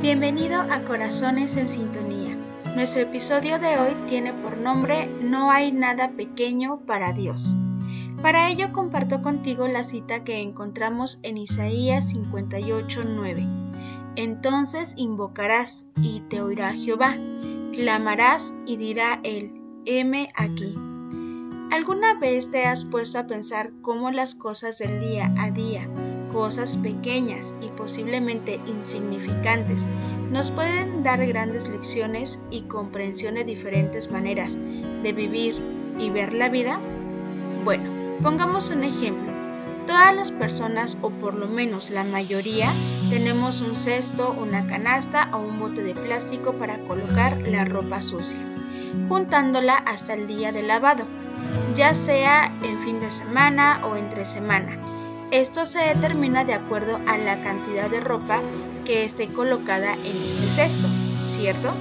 Bienvenido a Corazones en Sintonía. Nuestro episodio de hoy tiene por nombre No hay nada pequeño para Dios. Para ello comparto contigo la cita que encontramos en Isaías 58:9. Entonces invocarás y te oirá Jehová, clamarás y dirá él, heme aquí. ¿Alguna vez te has puesto a pensar cómo las cosas del día a día, cosas pequeñas y posiblemente insignificantes, nos pueden dar grandes lecciones y comprensión de diferentes maneras de vivir y ver la vida? Bueno, Pongamos un ejemplo. Todas las personas, o por lo menos la mayoría, tenemos un cesto, una canasta o un bote de plástico para colocar la ropa sucia, juntándola hasta el día de lavado, ya sea en fin de semana o entre semana. Esto se determina de acuerdo a la cantidad de ropa que esté colocada en este cesto, ¿cierto?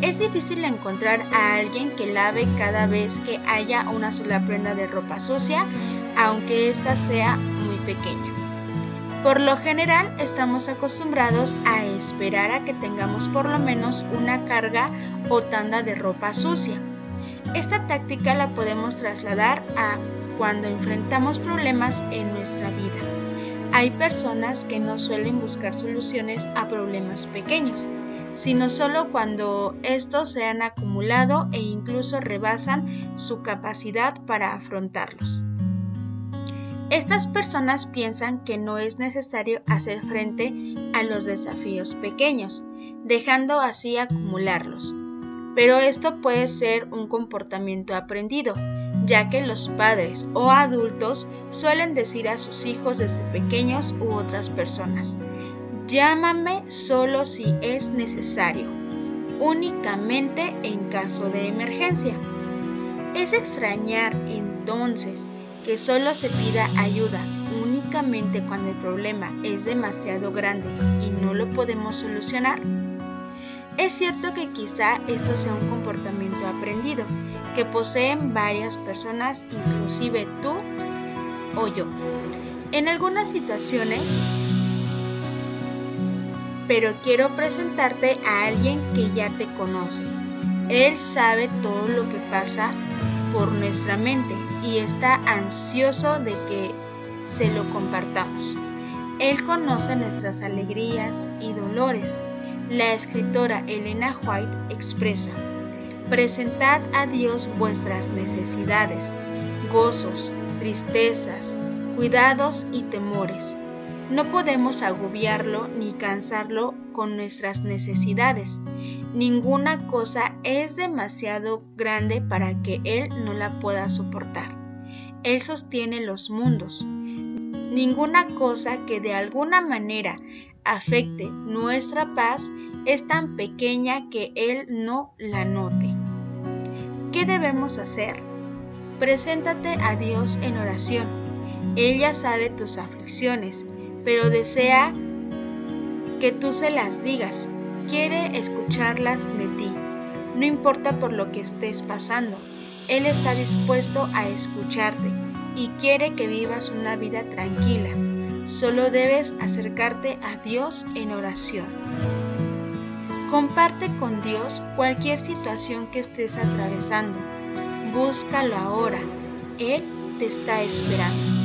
Es difícil encontrar a alguien que lave cada vez que haya una sola prenda de ropa sucia, aunque ésta sea muy pequeña. Por lo general estamos acostumbrados a esperar a que tengamos por lo menos una carga o tanda de ropa sucia. Esta táctica la podemos trasladar a cuando enfrentamos problemas en nuestra vida. Hay personas que no suelen buscar soluciones a problemas pequeños, sino solo cuando estos se han acumulado e incluso rebasan su capacidad para afrontarlos. Estas personas piensan que no es necesario hacer frente a los desafíos pequeños, dejando así acumularlos. Pero esto puede ser un comportamiento aprendido, ya que los padres o adultos suelen decir a sus hijos desde pequeños u otras personas, Llámame solo si es necesario, únicamente en caso de emergencia. Es extrañar entonces que solo se pida ayuda únicamente cuando el problema es demasiado grande y no lo podemos solucionar. Es cierto que quizá esto sea un comportamiento aprendido que poseen varias personas, inclusive tú o yo. En algunas situaciones pero quiero presentarte a alguien que ya te conoce. Él sabe todo lo que pasa por nuestra mente y está ansioso de que se lo compartamos. Él conoce nuestras alegrías y dolores. La escritora Elena White expresa, presentad a Dios vuestras necesidades, gozos, tristezas, cuidados y temores no podemos agobiarlo ni cansarlo con nuestras necesidades. Ninguna cosa es demasiado grande para que Él no la pueda soportar. Él sostiene los mundos. Ninguna cosa que de alguna manera afecte nuestra paz es tan pequeña que Él no la note. ¿Qué debemos hacer? Preséntate a Dios en oración. Ella sabe tus aflicciones pero desea que tú se las digas. Quiere escucharlas de ti. No importa por lo que estés pasando, Él está dispuesto a escucharte y quiere que vivas una vida tranquila. Solo debes acercarte a Dios en oración. Comparte con Dios cualquier situación que estés atravesando. Búscalo ahora. Él te está esperando.